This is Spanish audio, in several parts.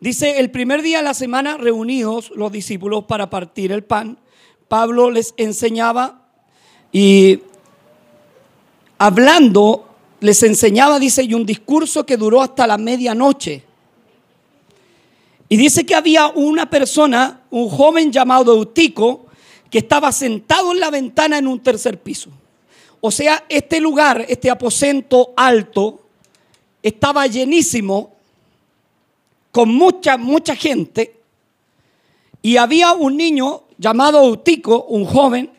Dice, el primer día de la semana reunidos los discípulos para partir el pan, Pablo les enseñaba y hablando, les enseñaba, dice, y un discurso que duró hasta la medianoche. Y dice que había una persona, un joven llamado Eutico, que estaba sentado en la ventana en un tercer piso. O sea, este lugar, este aposento alto, estaba llenísimo con mucha, mucha gente. Y había un niño llamado Eutico, un joven,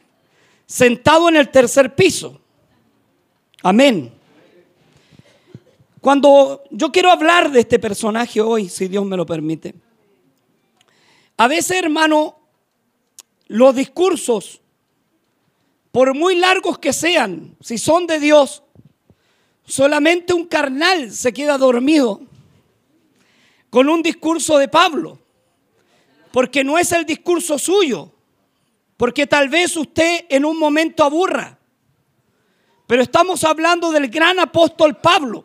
sentado en el tercer piso. Amén. Cuando yo quiero hablar de este personaje hoy, si Dios me lo permite, a veces, hermano, los discursos, por muy largos que sean, si son de Dios, solamente un carnal se queda dormido con un discurso de Pablo, porque no es el discurso suyo, porque tal vez usted en un momento aburra, pero estamos hablando del gran apóstol Pablo,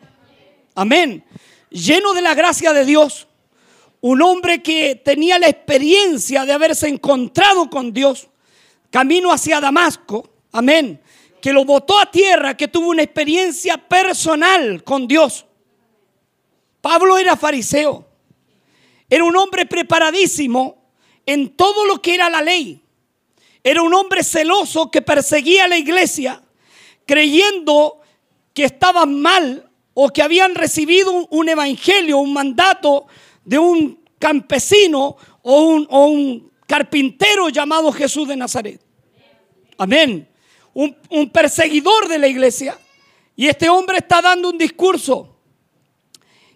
amén, lleno de la gracia de Dios, un hombre que tenía la experiencia de haberse encontrado con Dios, camino hacia Damasco, amén, que lo botó a tierra, que tuvo una experiencia personal con Dios. Pablo era fariseo, era un hombre preparadísimo en todo lo que era la ley. Era un hombre celoso que perseguía a la iglesia, creyendo que estaban mal o que habían recibido un, evangelio, un mandato de un campesino o un, carpintero llamado Jesús de Nazaret. Amén. Un, un, perseguidor de la iglesia. Y este hombre está dando un discurso.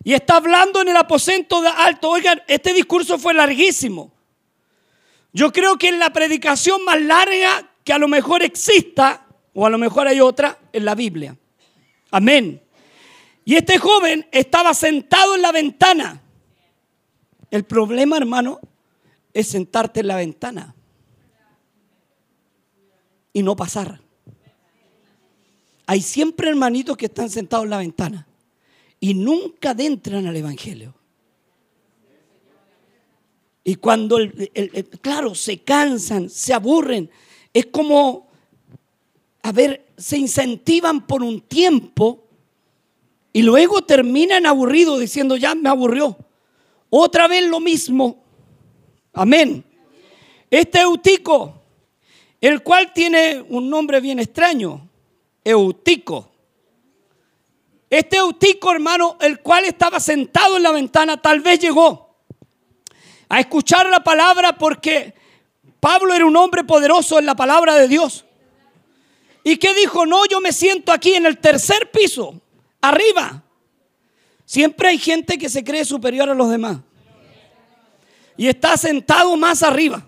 Y está hablando en el aposento de alto. Oigan, este discurso fue larguísimo. Yo creo que es la predicación más larga que a lo mejor exista, o a lo mejor hay otra, en la Biblia. Amén. Y este joven estaba sentado en la ventana. El problema, hermano, es sentarte en la ventana y no pasar. Hay siempre hermanitos que están sentados en la ventana y nunca adentran al Evangelio. Y cuando, claro, se cansan, se aburren, es como, a ver, se incentivan por un tiempo y luego terminan aburridos diciendo, ya me aburrió. Otra vez lo mismo. Amén. Este Eutico, el cual tiene un nombre bien extraño, Eutico. Este Eutico, hermano, el cual estaba sentado en la ventana, tal vez llegó a escuchar la palabra porque Pablo era un hombre poderoso en la palabra de Dios. ¿Y qué dijo? No, yo me siento aquí en el tercer piso, arriba. Siempre hay gente que se cree superior a los demás. Y está sentado más arriba.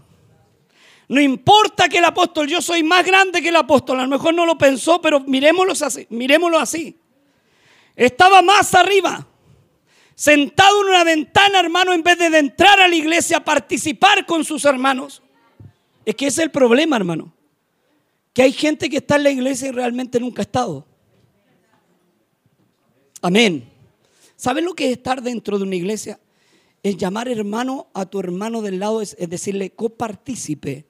No importa que el apóstol, yo soy más grande que el apóstol, a lo mejor no lo pensó, pero miremoslo así, miremoslo así. Estaba más arriba, sentado en una ventana, hermano, en vez de entrar a la iglesia a participar con sus hermanos. Es que ese es el problema, hermano. Que hay gente que está en la iglesia y realmente nunca ha estado. Amén. ¿Saben lo que es estar dentro de una iglesia? Es llamar hermano a tu hermano del lado, es, decirle copartícipe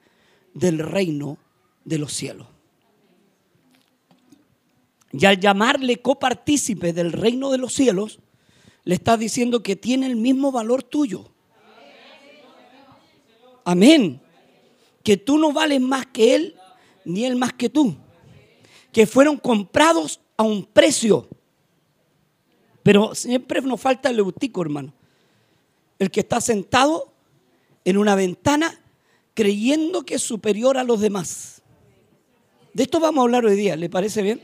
del reino de los cielos. Y al llamarle copartícipe del reino de los cielos, le estás diciendo que tiene el mismo valor tuyo. Amén. Que tú no vales más que él, ni él más que tú. Que fueron comprados a un precio. Pero siempre nos falta el eutico, hermano. El que está sentado en una ventana creyendo que es superior a los demás. De esto vamos a hablar hoy día, ¿le parece bien?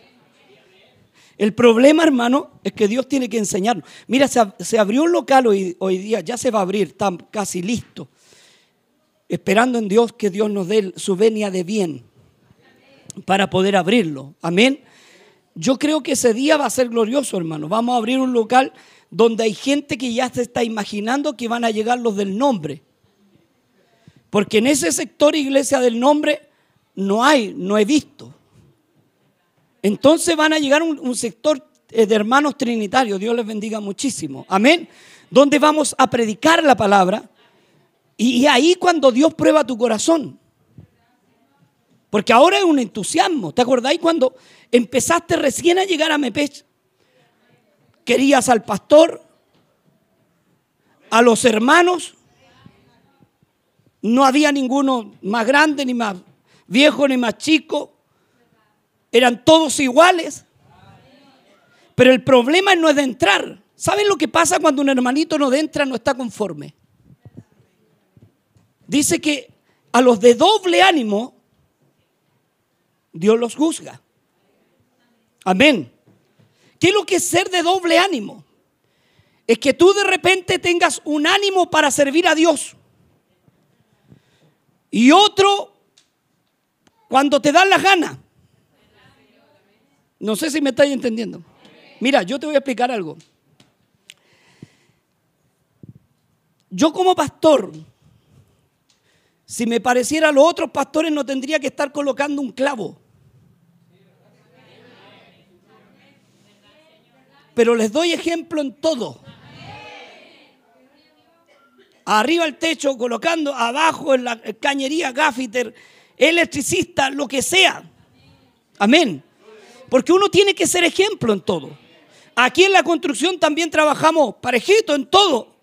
El problema, hermano, es que Dios tiene que enseñarnos. Mira, se, abrió un local hoy, día, ya se va a abrir, está casi listo. Esperando en Dios que Dios nos dé su venia de bien para poder abrirlo. Amén. Yo creo que ese día va a ser glorioso, hermano. Vamos a abrir un local donde hay gente que ya se está imaginando que van a llegar los del nombre. Porque en ese sector iglesia del nombre no hay, no he visto. Entonces van a llegar un, sector eh, de hermanos trinitarios. Dios les bendiga muchísimo. Amén. donde vamos a predicar la palabra. Y, ahí cuando Dios prueba tu corazón. Porque ahora es un entusiasmo. ¿Te acordáis cuando empezaste recién a llegar a Mepech? Querías al pastor, a los hermanos. No había ninguno más grande, ni más viejo, ni más chico. Eran todos iguales. Pero el problema no es de entrar. ¿Saben lo que pasa cuando un hermanito no entra, no está conforme? Dice que a los de doble ánimo, Dios los juzga. Amén. ¿Qué es lo que es ser de doble ánimo? Es que tú de repente tengas un ánimo para servir a Dios. Y otro cuando te dan las ganas. No sé si me estáis entendiendo. Mira, yo te voy a explicar algo. Yo como pastor, si me pareciera a los otros pastores, no tendría que estar colocando un clavo. Pero les doy ejemplo en todo. Arriba el techo, colocando abajo en la cañería, gaffiter, electricista, lo que sea. Amén. Porque uno tiene que ser ejemplo en todo. Aquí en la construcción también trabajamos parejito en todo.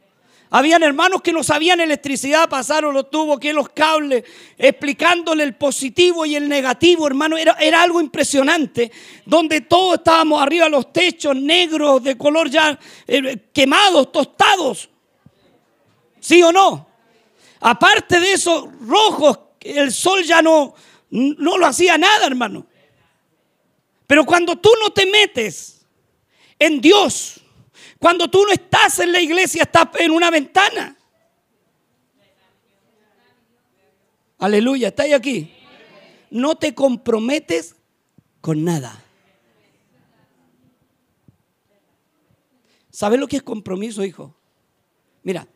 Habían hermanos que no sabían electricidad, pasaron los tubos, que los cables, explicándole el positivo y el negativo, hermano. Era, era algo impresionante, donde todos estábamos arriba, los techos negros, de color ya eh, quemados, tostados. ¿Sí o no? Aparte de eso, rojos, el sol ya no, no lo hacía nada, hermano. Pero cuando tú no te metes en Dios, cuando tú no estás en la iglesia, estás en una ventana. Aleluya, ¿estáis aquí? No te comprometes con nada. ¿Sabes lo que es compromiso, hijo? Mira,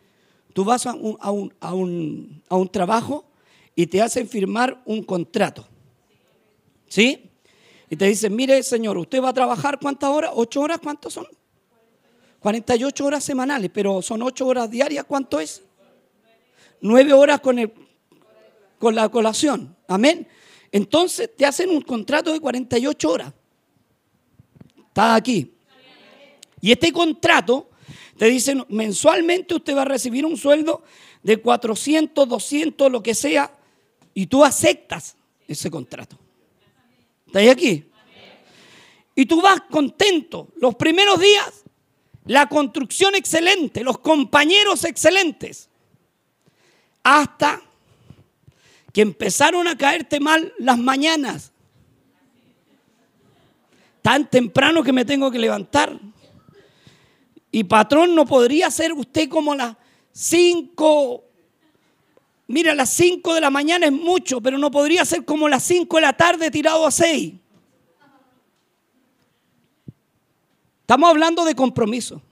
tú vas a un, a un, a un, a un trabajo y te hacen firmar un contrato. ¿Sí? Y te dicen, mire señor, usted va a trabajar cuántas horas, ocho horas, ¿cuántos son? 48 horas semanales, pero son ocho horas diarias, ¿cuánto es? Nueve horas con, el, con la colación. Amén. Entonces te hacen un contrato de 48 horas. Está aquí. Y este contrato te dicen mensualmente usted va a recibir un sueldo de 400, 200, lo que sea, y tú aceptas ese contrato. ¿Estáis aquí? Y tú vas contento. Los primeros días, la construcción excelente, los compañeros excelentes. Hasta que empezaron a caerte mal las mañanas. Tan temprano que me tengo que levantar. Y patrón, no podría ser usted como las 5 Mira, las 5 de la mañana es mucho, pero no podría ser como las 5 de la tarde tirado a 6. Estamos hablando de compromiso.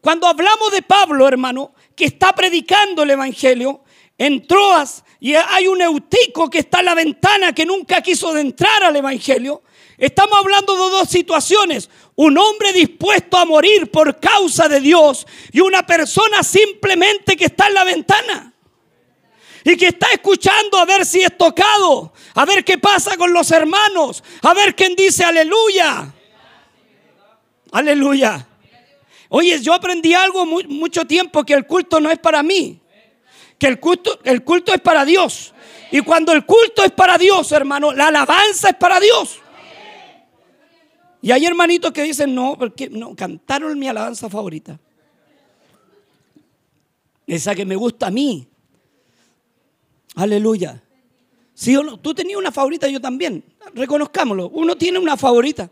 Cuando hablamos de Pablo, hermano, que está predicando el Evangelio en Troas y hay un eutico que está en la ventana que nunca quiso entrar al Evangelio, estamos hablando de dos situaciones. Un hombre dispuesto a morir por causa de Dios y una persona simplemente que está en la ventana y que está escuchando a ver si es tocado, a ver qué pasa con los hermanos, a ver quién dice aleluya. Aleluya. Oye, yo aprendí algo mucho tiempo que el culto no es para mí, que el culto, el culto es para Dios. Y cuando el culto es para Dios, hermano, la alabanza es para Dios. Y hay hermanitos que dicen, no, porque no, cantaron mi alabanza favorita. Esa que me gusta a mí. Aleluya. Tú tenías una favorita, yo también. Reconozcámoslo. Uno tiene una favorita.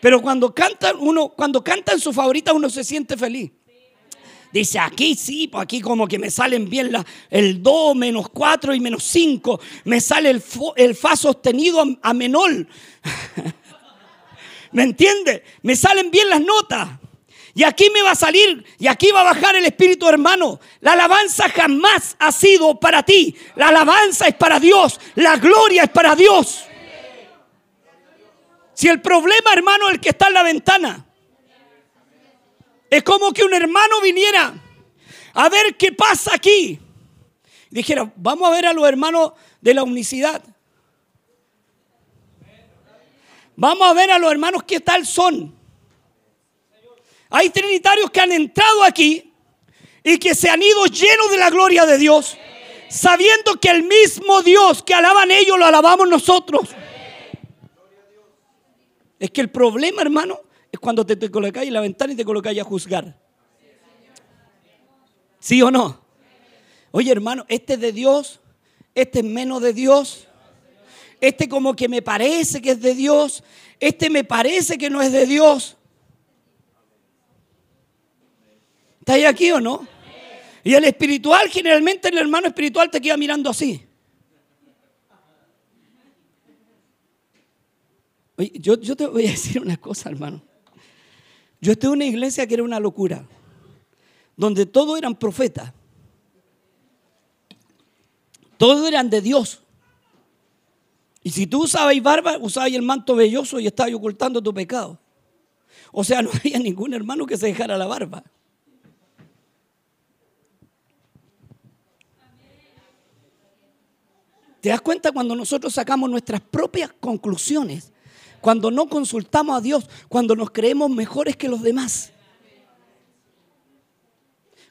Pero cuando cantan, uno, cuando cantan su favorita, uno se siente feliz. Dice, aquí sí, pues aquí como que me salen bien la, el do menos 4 y menos 5. Me sale el, el fa sostenido a, a menor. ¿Me entiende? Me salen bien las notas. Y aquí me va a salir, y aquí va a bajar el Espíritu hermano. La alabanza jamás ha sido para ti. La alabanza es para Dios. La gloria es para Dios. Si el problema, hermano, el que está en la ventana. Es como que un hermano viniera a ver qué pasa aquí. Dijera, vamos a ver a los hermanos de la unicidad. Vamos a ver a los hermanos qué tal son. Hay trinitarios que han entrado aquí y que se han ido llenos de la gloria de Dios, sabiendo que el mismo Dios que alaban ellos lo alabamos nosotros. Es que el problema, hermano, es cuando te, te colocáis en la ventana y te colocáis a juzgar. ¿Sí o no? Oye, hermano, este es de Dios, este es menos de Dios. Este como que me parece que es de Dios, este me parece que no es de Dios. ¿Estáis aquí o no? Y el espiritual, generalmente el hermano espiritual te queda mirando así. Oye, yo, te voy a decir una cosa, hermano. Yo estuve en una iglesia que era una locura, donde todos eran profetas. Todos eran de Dios. Y si tú usabas barba, usabas el manto velloso y estabas ocultando tu pecado. O sea, no había ningún hermano que se dejara la barba. ¿Te das cuenta cuando nosotros sacamos nuestras propias conclusiones? Cuando no consultamos a Dios, cuando nos creemos mejores que los demás.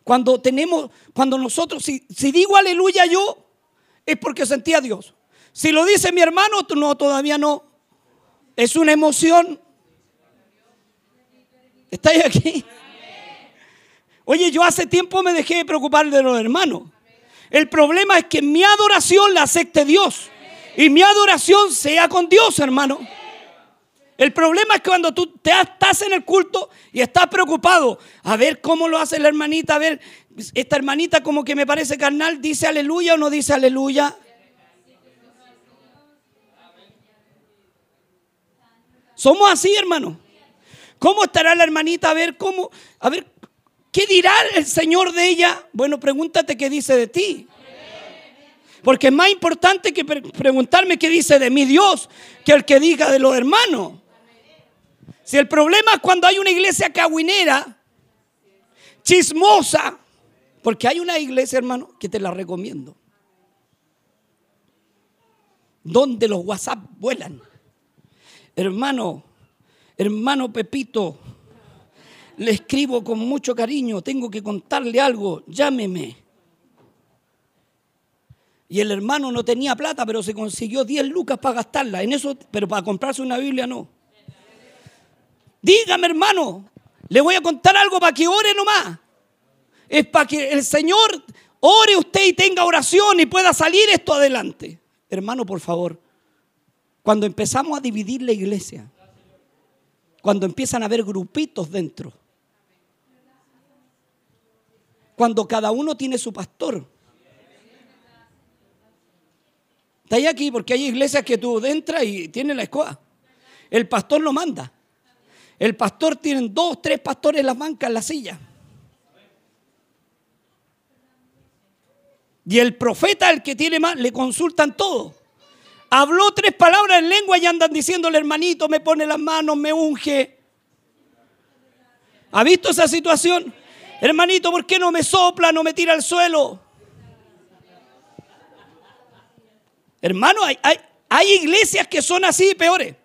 Cuando tenemos, cuando nosotros, si, digo aleluya yo, es porque sentí a Dios. Si lo dice mi hermano, no, todavía no. Es una emoción. ¿Estáis aquí? Oye, yo hace tiempo me dejé de preocupar de los hermanos. El problema es que mi adoración la acepte Dios. Y mi adoración sea con Dios, hermano. El problema es que cuando tú te estás en el culto y estás preocupado a ver cómo lo hace la hermanita, a ver, esta hermanita como que me parece carnal, dice aleluya o no dice aleluya. Somos así, hermano. ¿Cómo estará la hermanita? A ver, ¿cómo? A ver, ¿qué dirá el Señor de ella? Bueno, pregúntate qué dice de ti. Porque es más importante que preguntarme qué dice de mi Dios que el que diga de los hermanos. Si el problema es cuando hay una iglesia caguinera, chismosa, porque hay una iglesia, hermano, que te la recomiendo, donde los WhatsApp vuelan hermano, hermano Pepito, le escribo con mucho cariño, tengo que contarle algo, llámeme. Y el hermano no tenía plata, pero se consiguió 10 lucas para gastarla. En eso, pero para comprarse una Biblia no. Dígame, hermano, le voy a contar algo para que ore nomás. Es para que el Señor ore usted y tenga oración y pueda salir esto adelante. Hermano, por favor, cuando empezamos a dividir la iglesia, cuando empiezan a haber grupitos dentro, cuando cada uno tiene su pastor. Está aquí porque hay iglesias que tú entras y tienes la escoba. El pastor lo manda. El pastor tiene dos, tres pastores en las bancas, en la silla. Y el profeta, el que tiene más, le consultan todo. Habló tres palabras en lengua y andan diciéndole, hermanito, me pone las manos, me unge. ¿Ha visto esa situación? Hermanito, ¿por qué no me sopla, no me tira al suelo? Hermano, hay, hay, iglesias que son así peores,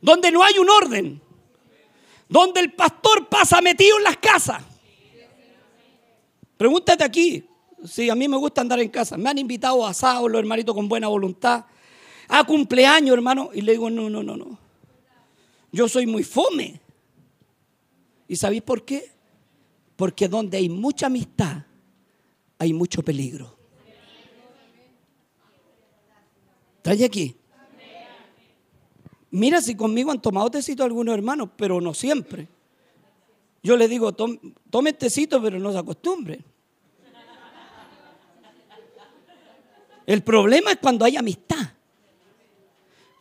donde no hay un orden, donde el pastor pasa metido en las casas. Pregúntate aquí, Sí, a mí me gusta andar en casa. Me han invitado a asados los hermanitos con buena voluntad. A cumpleaños, hermano. Y le digo, no, no, no, no. Yo soy muy fome. ¿Y sabéis por qué? Porque donde hay mucha amistad, hay mucho peligro. Trae aquí. Mira si conmigo han tomado tecito algunos hermanos, pero no siempre. Yo le digo, tome tecito, pero no se acostumbre. El problema es cuando hay amistad.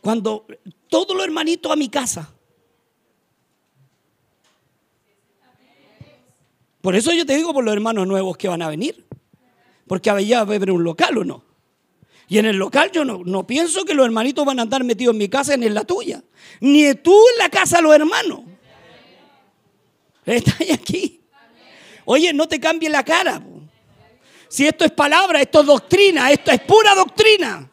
Cuando todos los hermanitos a mi casa. Por eso yo te digo por los hermanos nuevos que van a venir. Porque allá va a haber un local o no. Y en el local yo no, no, pienso que los hermanitos van a andar metidos en mi casa ni en la tuya. Ni tú en la casa los hermanos. Está aquí. Oye, no te cambie la cara. Si esto es palabra, esto es doctrina, esto es pura doctrina.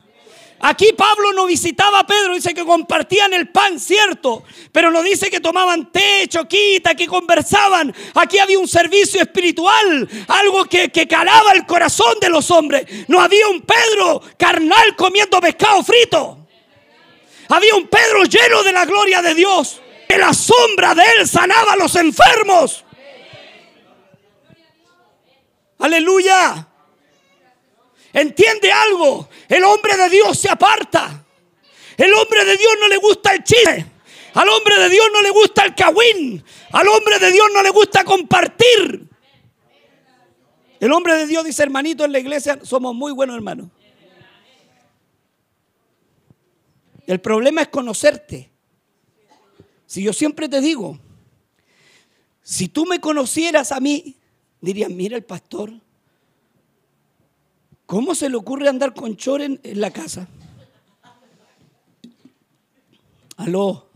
Aquí Pablo no visitaba a Pedro, dice que compartían el pan, cierto, pero no dice que tomaban té, choquita, que conversaban. Aquí había un servicio espiritual, algo que, que calaba el corazón de los hombres. No había un Pedro carnal comiendo pescado frito. Había un Pedro lleno de la gloria de Dios. Que la sombra de él sanaba a los enfermos. Aleluya. Entiende algo. El hombre de Dios se aparta. El hombre de Dios no le gusta el chiste. Al hombre de Dios no le gusta el cagüín. Al hombre de Dios no le gusta compartir. El hombre de Dios dice, hermanito, en la iglesia somos muy buenos hermanos. El problema es conocerte. Si yo siempre te digo, si tú me conocieras a mí, dirías, mira el pastor, ¿Cómo se le ocurre andar con choren en la casa? Aló.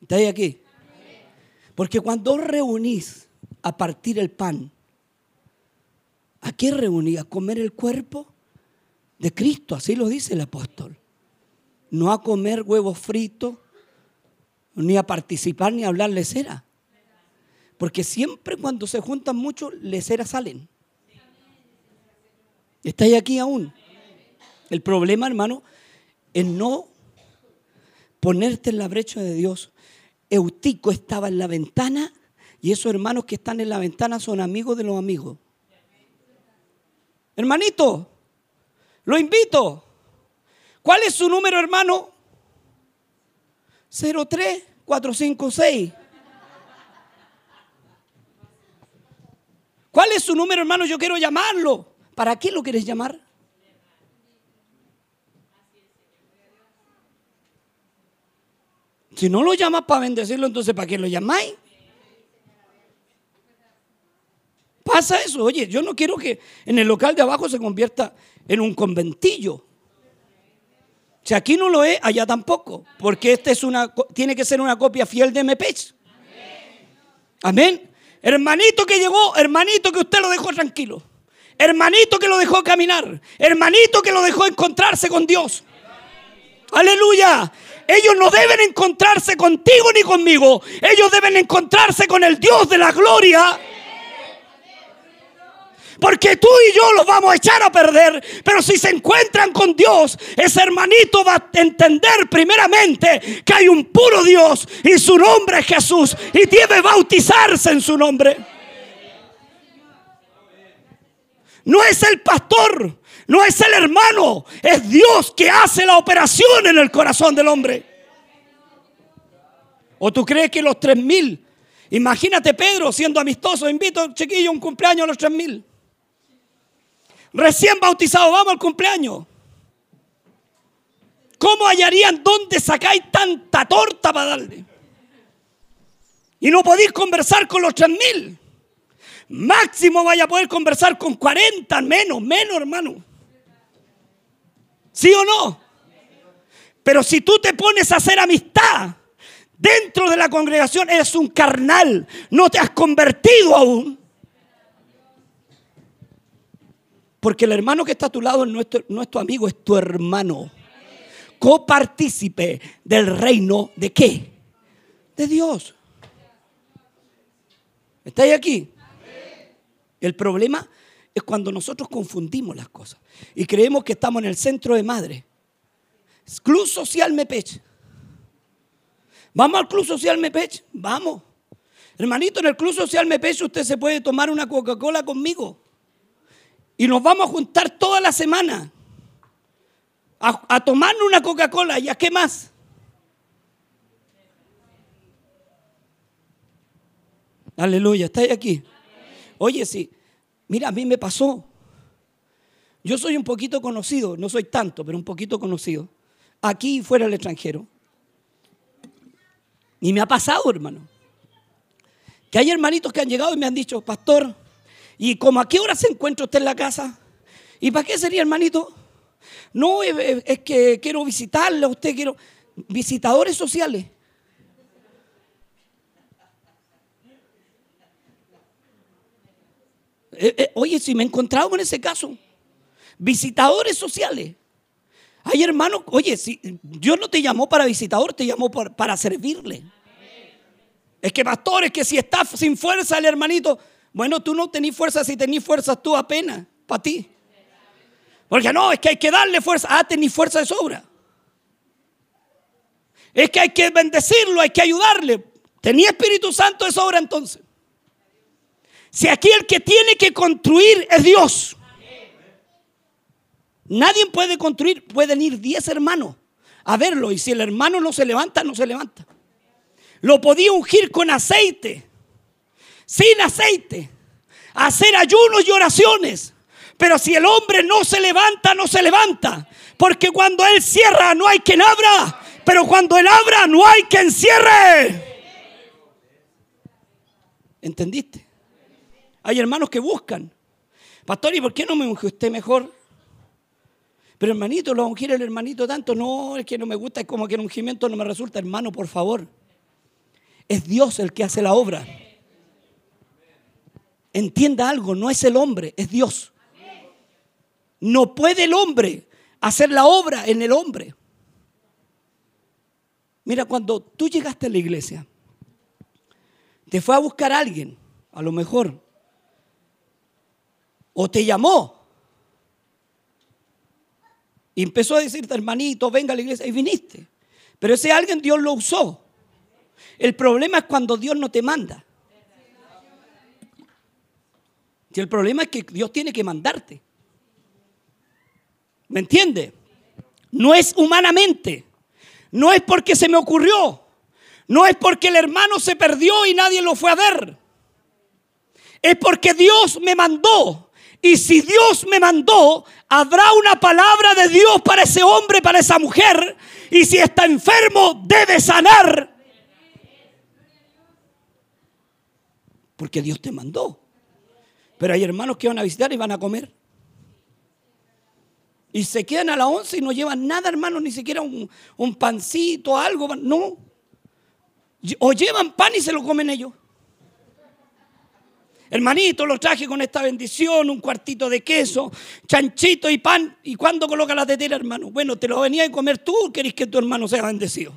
¿Estáis aquí? Porque cuando reunís a partir el pan, ¿a qué reunís? ¿A comer el cuerpo de Cristo? Así lo dice el apóstol. No a comer huevos fritos, ni a participar, ni a hablar lecera. Porque siempre cuando se juntan muchos, leceras salen. ¿Estáis aquí aún? El problema, hermano, es no ponerte en la brecha de Dios. Eutico estaba en la ventana y esos hermanos que están en la ventana son amigos de los amigos. Hermanito, lo invito. ¿Cuál es su número, hermano? 03456. ¿Cuál es su número, hermano? Yo quiero llamarlo. ¿Para qué lo quieres llamar? Si no lo llamas para bendecirlo, entonces ¿para qué lo llamáis? Pasa eso. Oye, yo no quiero que en el local de abajo se convierta en un conventillo. Si aquí no lo es, allá tampoco. Porque este es una, tiene que ser una copia fiel de MPES. Amén. Hermanito que llegó, hermanito que usted lo dejó tranquilo. Hermanito que lo dejó caminar. Hermanito que lo dejó encontrarse con Dios. Aleluya. Ellos no deben encontrarse contigo ni conmigo. Ellos deben encontrarse con el Dios de la gloria. Porque tú y yo los vamos a echar a perder. Pero si se encuentran con Dios, ese hermanito va a entender primeramente que hay un puro Dios y su nombre es Jesús. Y debe bautizarse en su nombre. No es el pastor, no es el hermano, es Dios que hace la operación en el corazón del hombre. ¿O tú crees que los tres mil? Imagínate Pedro siendo amistoso, invito chiquillo un cumpleaños a los tres mil. Recién bautizado, vamos al cumpleaños. ¿Cómo hallarían dónde sacáis tanta torta para darle? Y no podéis conversar con los tres mil. Máximo vaya a poder conversar con 40, menos, menos hermano. ¿Sí o no? Pero si tú te pones a hacer amistad dentro de la congregación, eres un carnal, no te has convertido aún. Porque el hermano que está a tu lado no es tu, amigo, es tu hermano. Copartícipe del reino de qué? De Dios. ¿Estáis aquí? El problema es cuando nosotros confundimos las cosas y creemos que estamos en el centro de madre. Club Social Mepech. ¿Vamos al Club Social Mepech? Vamos. Hermanito, en el Club Social Mepech usted se puede tomar una Coca-Cola conmigo. Y nos vamos a juntar toda la semana a, a tomar una Coca-Cola. ¿Y a qué más? Aleluya, ¿estáis aquí? Oye, sí, mira, a mí me pasó. Yo soy un poquito conocido, no soy tanto, pero un poquito conocido, aquí y fuera del extranjero. Y me ha pasado, hermano, que hay hermanitos que han llegado y me han dicho, pastor, ¿y como a qué hora se encuentra usted en la casa? ¿Y para qué sería, hermanito? No, es que quiero visitarle a usted, quiero visitadores sociales. Eh, eh, oye, si me he encontrado con ese caso. Visitadores sociales. Hay hermanos, oye, si Dios no te llamó para visitador, te llamó para servirle. Es que pastores, que si estás sin fuerza el hermanito, bueno, tú no tenés fuerza, si tenés fuerza tú apenas, para ti. Porque no, es que hay que darle fuerza. Ah, tenés fuerza de sobra. Es que hay que bendecirlo, hay que ayudarle. Tenía Espíritu Santo de sobra entonces. Si aquí el que tiene que construir es Dios. Nadie puede construir, pueden ir diez hermanos a verlo y si el hermano no se levanta, no se levanta. Lo podía ungir con aceite, sin aceite, hacer ayunos y oraciones. Pero si el hombre no se levanta, no se levanta. Porque cuando él cierra, no hay quien abra. Pero cuando él abra, no hay quien cierre. ¿Entendiste? Hay hermanos que buscan. Pastor, ¿y por qué no me unge usted mejor? Pero hermanito, lo a ungir el hermanito tanto. No, es que no me gusta, es como que el ungimiento no me resulta. Hermano, por favor. Es Dios el que hace la obra. Entienda algo, no es el hombre, es Dios. No puede el hombre hacer la obra en el hombre. Mira, cuando tú llegaste a la iglesia, te fue a buscar alguien, a lo mejor, o te llamó, y empezó a decirte, hermanito, venga a la iglesia, y viniste. Pero ese alguien Dios lo usó. El problema es cuando Dios no te manda. Y el problema es que Dios tiene que mandarte. ¿Me entiende? No es humanamente. No es porque se me ocurrió. No es porque el hermano se perdió y nadie lo fue a ver. Es porque Dios me mandó. Y si Dios me mandó, habrá una palabra de Dios para ese hombre, para esa mujer. Y si está enfermo, debe sanar. Porque Dios te mandó. Pero hay hermanos que van a visitar y van a comer. Y se quedan a la once y no llevan nada, hermano, ni siquiera un, un pancito, algo. No. O llevan pan y se lo comen ellos. Hermanito, lo traje con esta bendición, un cuartito de queso, chanchito y pan. ¿Y cuándo coloca la tetera, hermano? Bueno, te lo venía a comer tú, querés que tu hermano sea bendecido.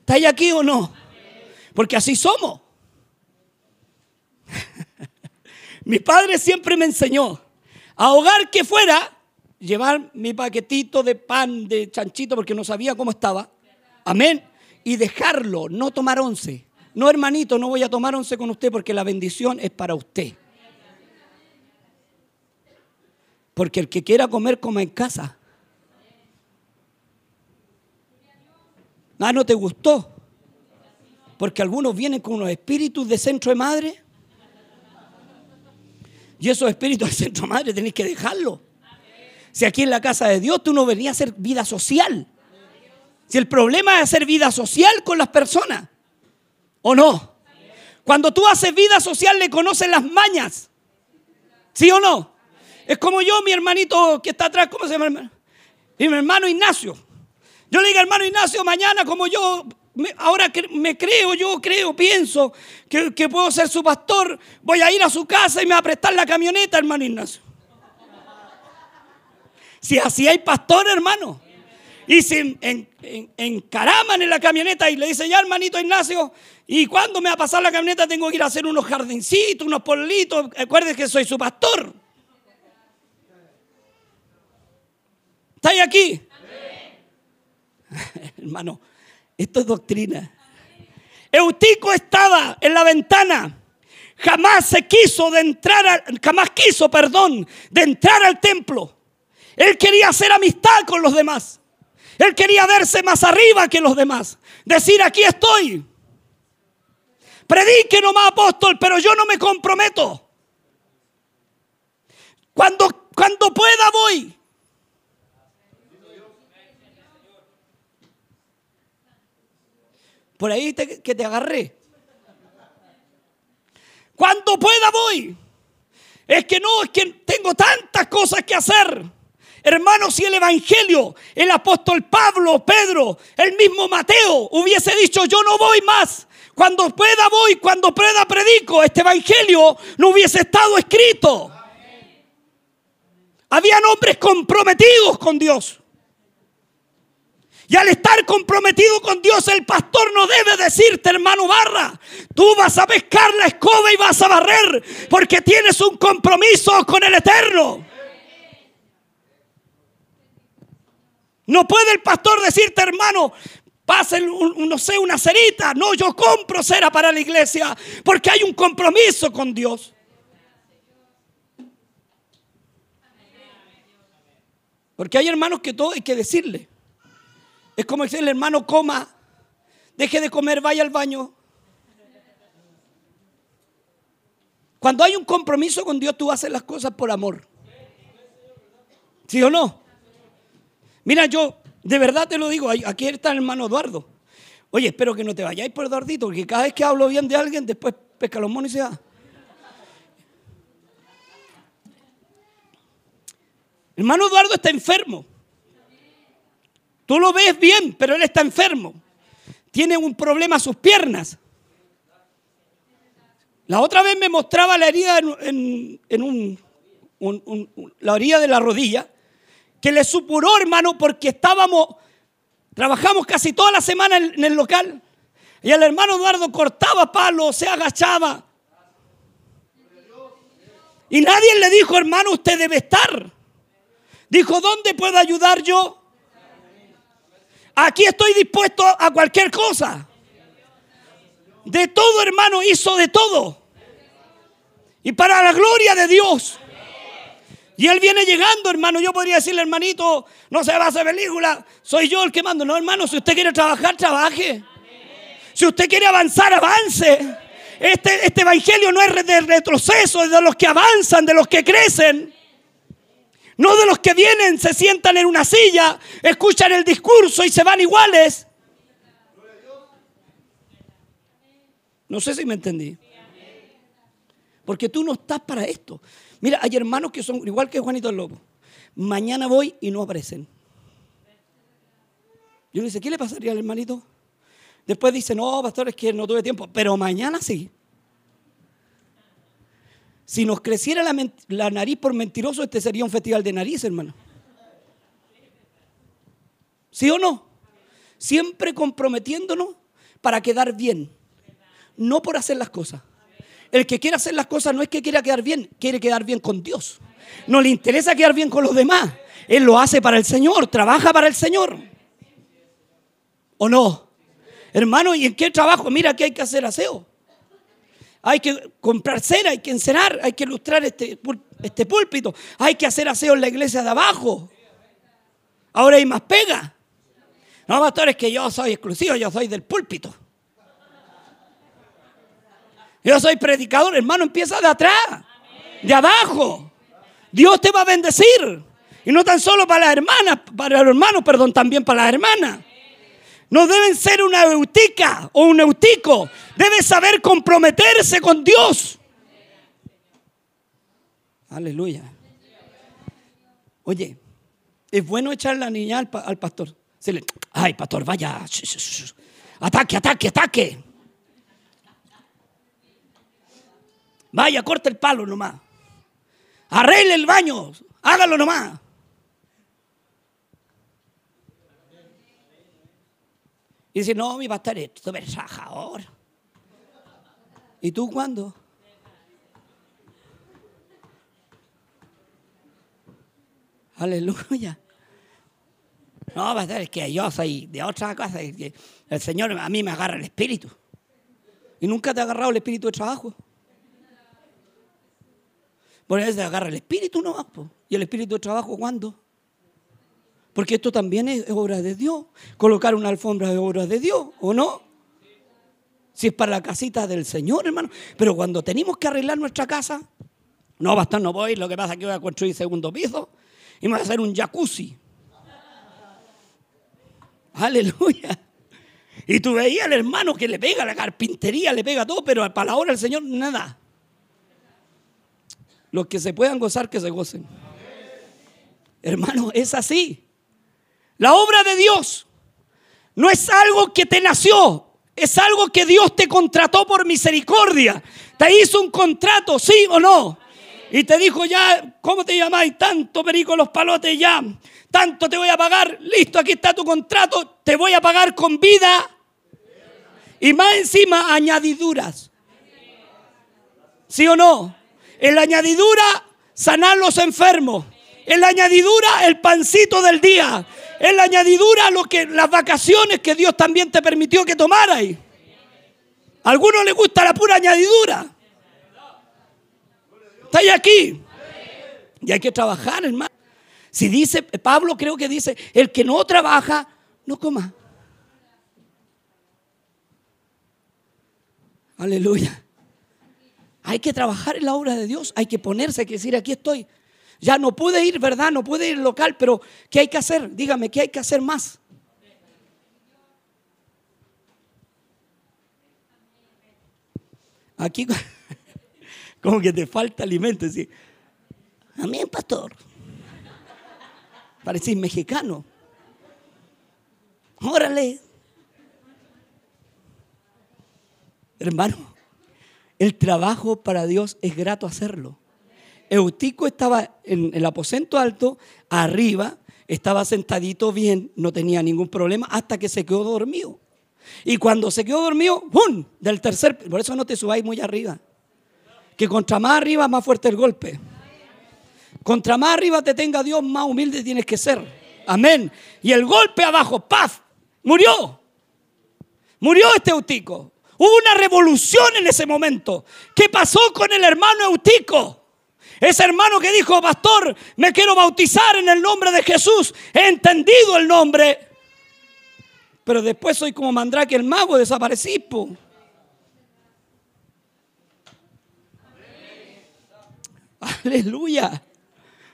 ¿Estáis aquí o no? Porque así somos. Mi padre siempre me enseñó a que fuera llevar mi paquetito de pan, de chanchito, porque no sabía cómo estaba. Amén. Y dejarlo, no tomar once. No, hermanito, no voy a tomar once con usted porque la bendición es para usted. Porque el que quiera comer, coma en casa. Ah, no te gustó. Porque algunos vienen con unos espíritus de centro de madre. Y esos espíritus de centro de madre tenéis que dejarlo. Si aquí en la casa de Dios tú no venías a hacer vida social. Si el problema es hacer vida social con las personas. ¿O no? Cuando tú haces vida social le conoces las mañas. ¿Sí o no? Es como yo, mi hermanito que está atrás, ¿cómo se llama? Y mi hermano Ignacio. Yo le digo, hermano Ignacio, mañana como yo, ahora me creo, yo creo, pienso que, que puedo ser su pastor, voy a ir a su casa y me va a prestar la camioneta, hermano Ignacio. Si así hay pastor, hermano. Y se en, encaraman en la camioneta y le dice, ya hermanito Ignacio, ¿y cuándo me va a pasar la camioneta? Tengo que ir a hacer unos jardincitos, unos politos. Acuérdese que soy su pastor. ¿Estáis aquí? Hermano, esto es doctrina. Eutico estaba en la ventana. Jamás se quiso de entrar, jamás quiso, perdón, de entrar al templo. Él quería hacer amistad con los demás. Él quería verse más arriba que los demás. Decir, aquí estoy. Predique nomás apóstol, pero yo no me comprometo. Cuando, cuando pueda voy. Por ahí que te agarré. Cuando pueda voy. Es que no, es que tengo tantas cosas que hacer. Hermanos, si el Evangelio, el apóstol Pablo, Pedro, el mismo Mateo hubiese dicho, yo no voy más, Cuando pueda voy, cuando pueda predico. Este evangelio no hubiese estado escrito. Habían hombres comprometidos con Dios. Y al estar comprometido con Dios, el pastor no debe decirte, hermano Barra, tú vas a pescar la escoba y vas a barrer, porque tienes un compromiso con el Eterno. No puede el pastor decirte, hermano, pasen, no sé, una cerita. No, yo compro cera para la iglesia, porque hay un compromiso con Dios. Porque hay hermanos que todo hay que decirle. Es como decirle, hermano, coma, deje de comer, vaya al baño. Cuando hay un compromiso con Dios, tú haces las cosas por amor. ¿Sí o no? Mira, yo de verdad te lo digo, aquí está el hermano Eduardo. Oye, espero que no te vayáis por Eduardito, porque cada vez que hablo bien de alguien, después pesca los monos y se va. Hermano Eduardo está enfermo. Tú lo ves bien, pero él está enfermo. Tiene un problema a sus piernas. La otra vez me mostraba la herida en, la orilla de la rodilla, que le supuró, hermano, porque estábamos, trabajamos casi toda la semana en, el local. Y el hermano Eduardo cortaba palo, se agachaba. Y nadie le dijo, hermano, usted debe estar. Dijo, ¿dónde puedo ayudar yo? Aquí estoy dispuesto a cualquier cosa. De todo, hermano, hizo de todo. Y para la gloria de Dios. Y él viene llegando, hermano. Yo podría decirle, hermanito, no se va a hacer película. Soy yo el que mando. No, hermano, si usted quiere trabajar, trabaje. Si usted quiere avanzar, avance. Este, este evangelio no es de retroceso, es de los que avanzan, de los que crecen. No de los que vienen, se sientan en una silla, escuchan el discurso y se van iguales. No sé si me entendí. Porque tú no estás para esto. Mira, hay hermanos que son igual que Juanito el Lobo. Mañana voy y no aparecen. Yo le dice, ¿qué le pasaría al hermanito? Después dice, no, pastor, es que no tuve tiempo. Pero mañana sí. Si nos creciera la, nariz por mentiroso, este sería un festival de nariz, hermano. ¿Sí o no? Siempre comprometiéndonos para quedar bien, no por hacer las cosas. El que quiere hacer las cosas no es que quiera quedar bien, quiere quedar bien con Dios. No le interesa quedar bien con los demás. Él lo hace para el Señor, trabaja para el Señor. ¿O no? Hermano, ¿y en qué trabajo? Mira que hay que hacer aseo hay que comprar cera, hay que encerar, hay que ilustrar este, este púlpito, hay que hacer aseo en la iglesia de abajo. Ahora hay más pega. No, pastor, es que yo soy exclusivo, yo soy del púlpito. Yo soy predicador, hermano, empieza de atrás, de abajo. Dios te va a bendecir. Y no tan solo para las hermanas, para los hermanos, perdón, también para las hermanas. No deben ser una eutica o un eutico. Debe saber comprometerse con Dios. Aleluya. Oye, es bueno echar la niña al, pastor. ay, pastor, vaya. Ataque, ataque, ataque. Vaya, corte el palo nomás. Arregle el baño. Hágalo nomás. Y dice, no, mi pastor es súper trabajador. ¿Y tú cuándo? Aleluya. No, pastor, es que yo soy de otra cosa. El Señor a mí me agarra el espíritu. ¿Y nunca te ha agarrado el espíritu de trabajo? Por eso agarra el espíritu no ¿Y el espíritu de trabajo cuándo? Porque esto también es obra de Dios. Colocar una alfombra es obra de Dios, ¿o no? Si es para la casita del Señor, hermano. Pero cuando tenemos que arreglar nuestra casa, no, basta, no voy. Lo que pasa es que voy a construir segundo piso y me voy a hacer un jacuzzi. Aleluya. Y tú veías al hermano que le pega la carpintería, le pega todo, pero para la hora del Señor nada. Los que se puedan gozar, que se gocen. Hermano, es así. La obra de Dios no es algo que te nació, es algo que Dios te contrató por misericordia. Te hizo un contrato, sí o no. Y te dijo ya, ¿cómo te llamáis? Tanto perico los palotes ya. Tanto te voy a pagar. Listo, aquí está tu contrato. Te voy a pagar con vida. Y más encima, añadiduras. ¿Sí o no? En la añadidura, sanar los enfermos. En la añadidura, el pancito del día. En la añadidura, lo que, las vacaciones que Dios también te permitió que tomaras. A algunos les gusta la pura añadidura. ¿Estáis aquí? Y hay que trabajar, hermano. Si dice, Pablo creo que dice, el que no trabaja, no coma. Aleluya. Hay que trabajar en la obra de Dios, hay que ponerse, hay que decir, aquí estoy. Ya no pude ir, ¿verdad? No pude ir local, pero ¿qué hay que hacer? Dígame, ¿qué hay que hacer más? Aquí como que te falta alimento. ¿sí? Amén, pastor. Parecís mexicano. Órale. Hermano, el trabajo para Dios es grato hacerlo. Eutico estaba en el aposento alto, arriba, estaba sentadito bien, no tenía ningún problema, hasta que se quedó dormido. Y cuando se quedó dormido, ¡pum! Del tercer, por eso no te subáis muy arriba. Que contra más arriba, más fuerte el golpe. Contra más arriba te tenga Dios, más humilde tienes que ser. Amén. Y el golpe abajo, ¡paf! Murió. Murió este Eutico. Hubo una revolución en ese momento. ¿Qué pasó con el hermano Eutico? Ese hermano que dijo, pastor, me quiero bautizar en el nombre de Jesús. He entendido el nombre. Pero después soy como Mandrake el mago, desaparecí. Aleluya.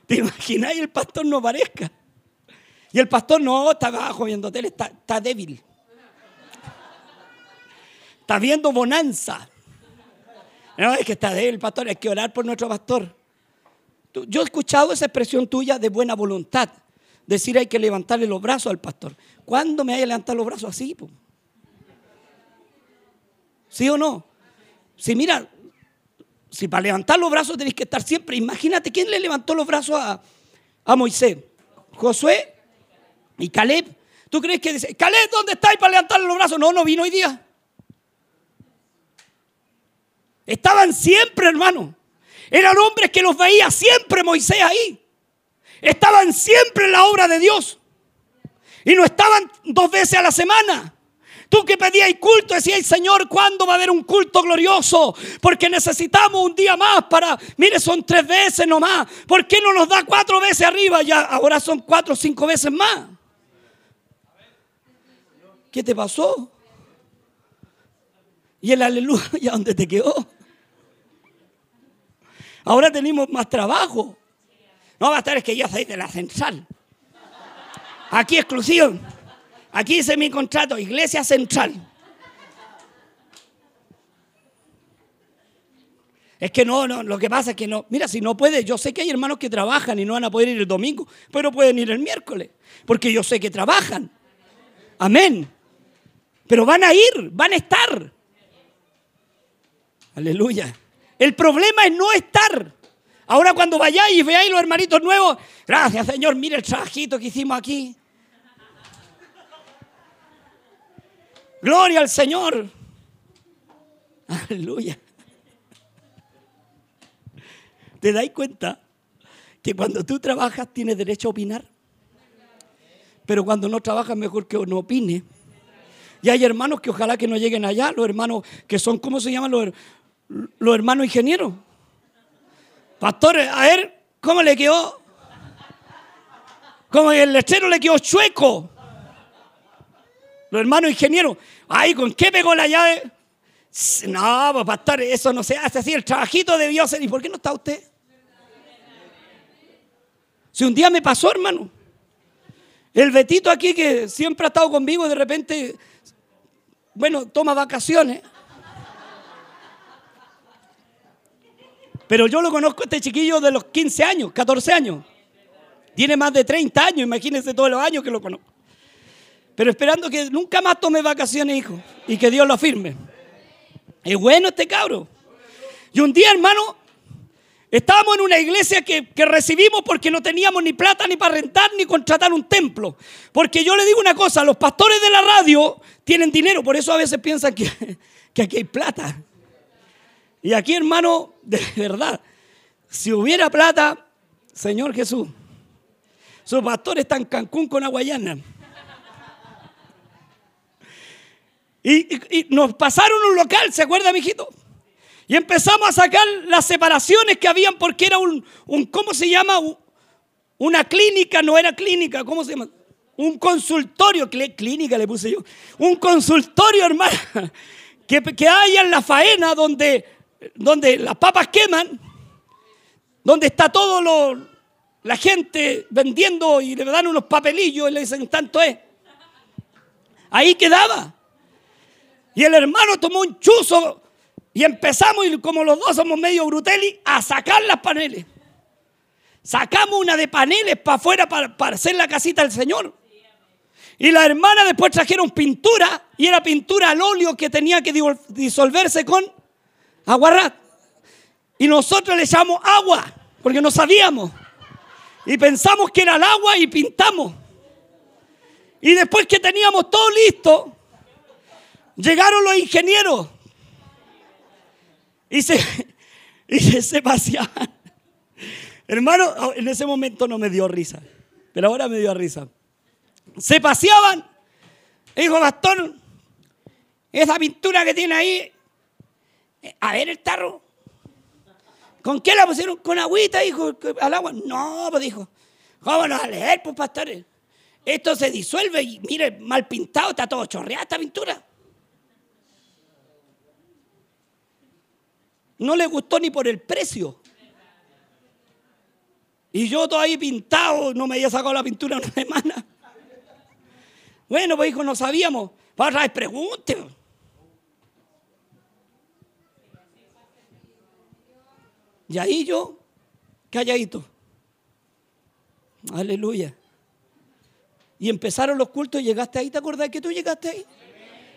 ¿Te imagináis el pastor no aparezca? Y el pastor no, está abajo viendo tele, está, está débil. Está viendo bonanza. No, es que está débil el pastor, hay que orar por nuestro pastor. Yo he escuchado esa expresión tuya de buena voluntad. Decir hay que levantarle los brazos al pastor. ¿Cuándo me hay que levantar los brazos así? ¿Sí o no? Si mira, si para levantar los brazos tenéis que estar siempre. Imagínate quién le levantó los brazos a, a Moisés. Josué y Caleb. ¿Tú crees que dice, Caleb, ¿dónde estáis para levantarle los brazos? No, no vino hoy día. Estaban siempre, hermano. Eran hombres que los veía siempre Moisés ahí. Estaban siempre en la obra de Dios. Y no estaban dos veces a la semana. Tú que pedías culto, decías, Señor, ¿cuándo va a haber un culto glorioso? Porque necesitamos un día más para, mire, son tres veces nomás. ¿Por qué no nos da cuatro veces arriba? Ya ahora son cuatro o cinco veces más. ¿Qué te pasó? ¿Y el aleluya dónde te quedó? Ahora tenemos más trabajo. No va a estar es que yo soy de la central. Aquí exclusión. Aquí dice mi contrato, iglesia central. Es que no, no, lo que pasa es que no. Mira, si no puede, yo sé que hay hermanos que trabajan y no van a poder ir el domingo, pero pueden ir el miércoles, porque yo sé que trabajan. Amén. Pero van a ir, van a estar. Aleluya. El problema es no estar. Ahora cuando vayáis y veáis los hermanitos nuevos, gracias Señor, mire el trajito que hicimos aquí. Gloria al Señor. Aleluya. ¿Te dais cuenta que cuando tú trabajas tienes derecho a opinar? Pero cuando no trabajas mejor que no opine. Y hay hermanos que ojalá que no lleguen allá, los hermanos que son, ¿cómo se llaman los, los hermanos ingenieros? Pastores, a ver, ¿cómo le quedó? Como el lechero le quedó chueco. Los hermanos ingenieros, ay, ¿con qué pegó la llave? No, pues pastor, eso no se hace así. El trabajito debió ser. ¿Y por qué no está usted? Si un día me pasó, hermano. El Betito aquí que siempre ha estado conmigo, de repente, bueno, toma vacaciones. Pero yo lo conozco este chiquillo de los 15 años, 14 años. Tiene más de 30 años, imagínense todos los años que lo conozco. Pero esperando que nunca más tome vacaciones, hijo. Y que Dios lo afirme. Es bueno este cabro. Y un día, hermano, estábamos en una iglesia que, que, recibimos porque no teníamos ni plata ni para rentar ni contratar un templo. Porque yo le digo una cosa, los pastores de la radio tienen dinero, por eso a veces piensan que, que aquí hay plata. Y aquí, hermano, de verdad, si hubiera plata, Señor Jesús, su pastor está en Cancún con Aguayana. Y, nos pasaron un local, ¿se acuerda, mijito? Y empezamos a sacar las separaciones que habían porque era un, un ¿cómo se llama? Una clínica, no era clínica, ¿cómo se llama? Un consultorio, clínica le puse yo. Un consultorio, hermano, que, que hay en la faena donde, donde las papas queman, donde está todo lo, la gente vendiendo y le dan unos papelillos y le dicen tanto es. Ahí quedaba. Y el hermano tomó un chuzo y empezamos, y como los dos somos medio brutelli, a sacar las paneles. Sacamos una de paneles para afuera para, para hacer la casita del Señor. Y la hermana después trajeron pintura y era pintura al óleo que tenía que disolverse con aguarrat. Y nosotros le echamos agua porque no sabíamos. Y pensamos que era el agua y pintamos. Y después que teníamos todo listo, Llegaron los ingenieros y se, y se paseaban. Hermano, en ese momento no me dio risa, pero ahora me dio risa. Se paseaban. Dijo, pastor, esa pintura que tiene ahí, a ver el tarro. ¿Con qué la pusieron? Con agüita, dijo, al agua. No, pues dijo, vámonos a leer, pues pastores. Esto se disuelve y mire, mal pintado, está todo chorreada esta pintura. No le gustó ni por el precio. Y yo todavía pintado, no me había sacado la pintura una semana. Bueno, pues hijo, no sabíamos. Para otra pregunte. Y ahí yo, calladito. Aleluya. Y empezaron los cultos y llegaste ahí. ¿Te acordás que tú llegaste ahí?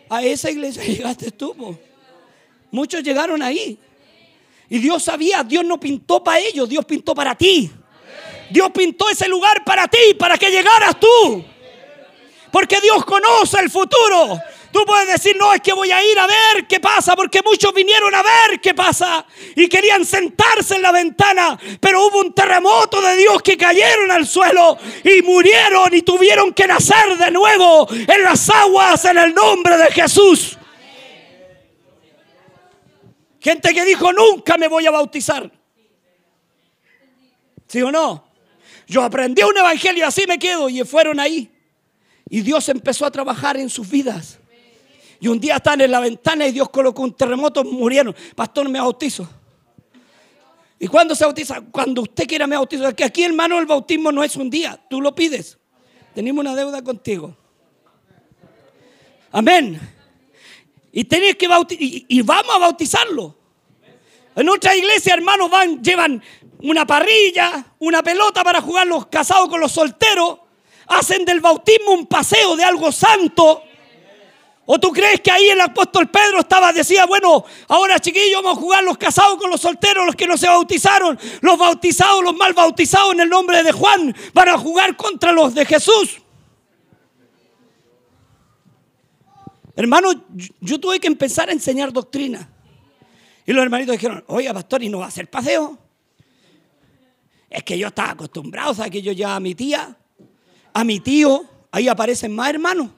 A esa iglesia llegaste tú. Muchos llegaron ahí. Y Dios sabía, Dios no pintó para ellos, Dios pintó para ti. Dios pintó ese lugar para ti, para que llegaras tú. Porque Dios conoce el futuro. Tú puedes decir, no, es que voy a ir a ver qué pasa, porque muchos vinieron a ver qué pasa y querían sentarse en la ventana, pero hubo un terremoto de Dios que cayeron al suelo y murieron y tuvieron que nacer de nuevo en las aguas en el nombre de Jesús. Gente que dijo, nunca me voy a bautizar. ¿Sí o no? Yo aprendí un evangelio, así me quedo. Y fueron ahí. Y Dios empezó a trabajar en sus vidas. Y un día están en la ventana y Dios colocó un terremoto, murieron. Pastor, me bautizo. ¿Y cuándo se bautiza? Cuando usted quiera me bautizo. Que aquí, hermano, el bautismo no es un día. Tú lo pides. Tenemos una deuda contigo. Amén. Y tenés que y, vamos a bautizarlo. En otra iglesia, hermanos, van, llevan una parrilla, una pelota para jugar los casados con los solteros. Hacen del bautismo un paseo de algo santo. ¿O tú crees que ahí el apóstol Pedro estaba, decía, bueno, ahora chiquillos vamos a jugar los casados con los solteros, los que no se bautizaron, los bautizados, los mal bautizados en el nombre de Juan, van a jugar contra los de Jesús? Hermano, yo tuve que empezar a enseñar doctrina. Y los hermanitos dijeron, oiga, pastor, ¿y no va a hacer paseo? Es que yo estaba acostumbrado, ¿sabes? Que yo ya a mi tía, a mi tío, ahí aparecen más hermanos.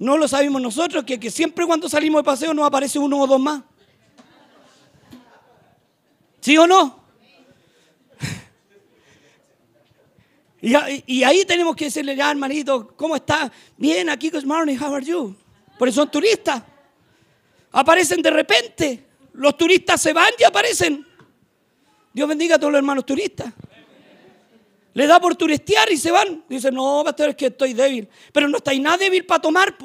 No lo sabemos nosotros, que, que siempre cuando salimos de paseo nos aparece uno o dos más. ¿Sí o no? Y, ahí tenemos que decirle, ya hermanito, ¿cómo está? Bien, aquí, good morning, how are you? Porque son turistas. Aparecen de repente. Los turistas se van y aparecen. Dios bendiga a todos los hermanos turistas. Le da por turistear y se van. Dice, no, pastor, es que estoy débil. Pero no estáis nada débil para tomar,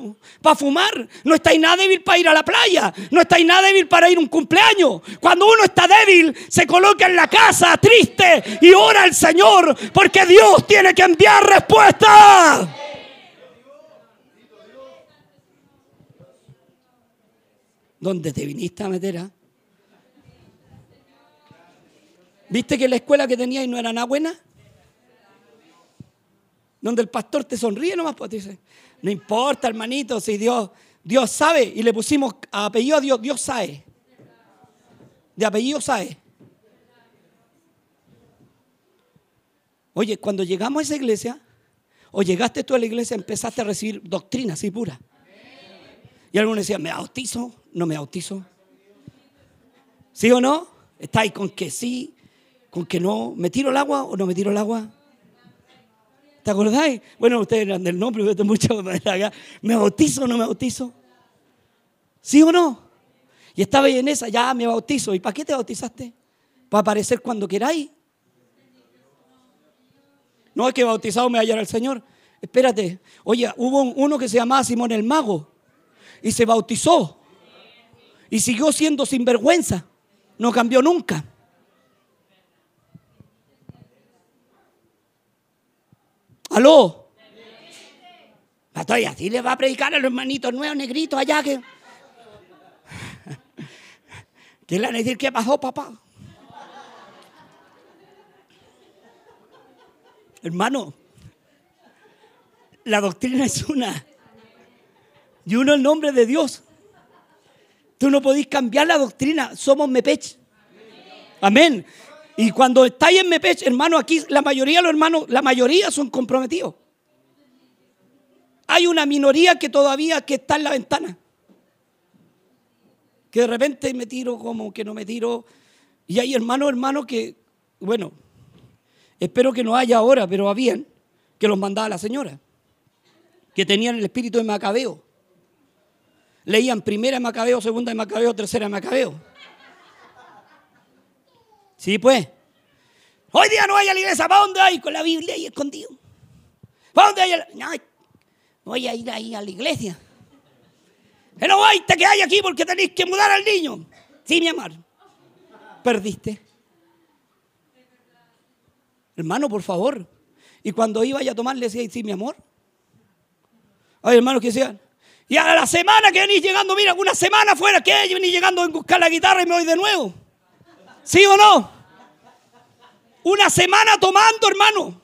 para fumar. No estáis nada débil para ir a la playa. No estáis nada débil para ir a un cumpleaños. Cuando uno está débil, se coloca en la casa triste y ora al Señor porque Dios tiene que enviar respuesta. ¿Dónde te viniste a meter? Ah? ¿Viste que la escuela que teníais no era nada buena? Donde el pastor te sonríe nomás, pues dice, no importa, hermanito, si Dios, Dios sabe, y le pusimos apellido a Dios, Dios sabe. De apellido sabe. Oye, cuando llegamos a esa iglesia, o llegaste tú a la iglesia, empezaste a recibir doctrina así pura. Y algunos decían, ¿me bautizo? ¿No me bautizo? ¿Sí o no? ¿Estáis con que sí? ¿Con que no? ¿Me tiro el agua o no me tiro el agua? ¿Te acordáis? Bueno, ustedes eran del nombre, pero mucho acá. ¿Me bautizo o no me bautizo? ¿Sí o no? Y estaba ahí en esa, ya me bautizo. ¿Y para qué te bautizaste? ¿Para aparecer cuando queráis? No es que bautizado me hallar el Señor. Espérate. Oye, hubo uno que se llamaba Simón el Mago y se bautizó y siguió siendo sinvergüenza. No cambió nunca. ¿Aló? Estoy así le va a predicar a los hermanitos nuevos negritos allá que. ¿Qué le van a decir qué pasó, papá? Hermano, la doctrina es una. Y uno el nombre de Dios. Tú no podés cambiar la doctrina. Somos Mepech. Amén. Y cuando estáis en Mepech, hermano, aquí la mayoría de los hermanos, la mayoría son comprometidos. Hay una minoría que todavía está en la ventana. Que de repente me tiro como que no me tiro. Y hay hermanos, hermanos que, bueno, espero que no haya ahora, pero habían, que los mandaba la señora. Que tenían el espíritu de Macabeo. Leían primera de Macabeo, segunda de Macabeo, tercera de Macabeo. Sí, pues. Hoy día no vaya a la iglesia. ¿Para dónde hay? Con la Biblia ahí escondido. ¿Para dónde hay? No, voy a ir ahí a la iglesia. Que no hay, te quedáis aquí porque tenéis que mudar al niño. Sí, mi amor. Perdiste. Hermano, por favor. Y cuando iba a tomar, le decía, sí, mi amor. Hay hermanos que decían, y a la semana que venís llegando, mira, una semana fuera, que venís llegando a buscar la guitarra y me voy de nuevo. ¿Sí o no? Una semana tomando, hermano.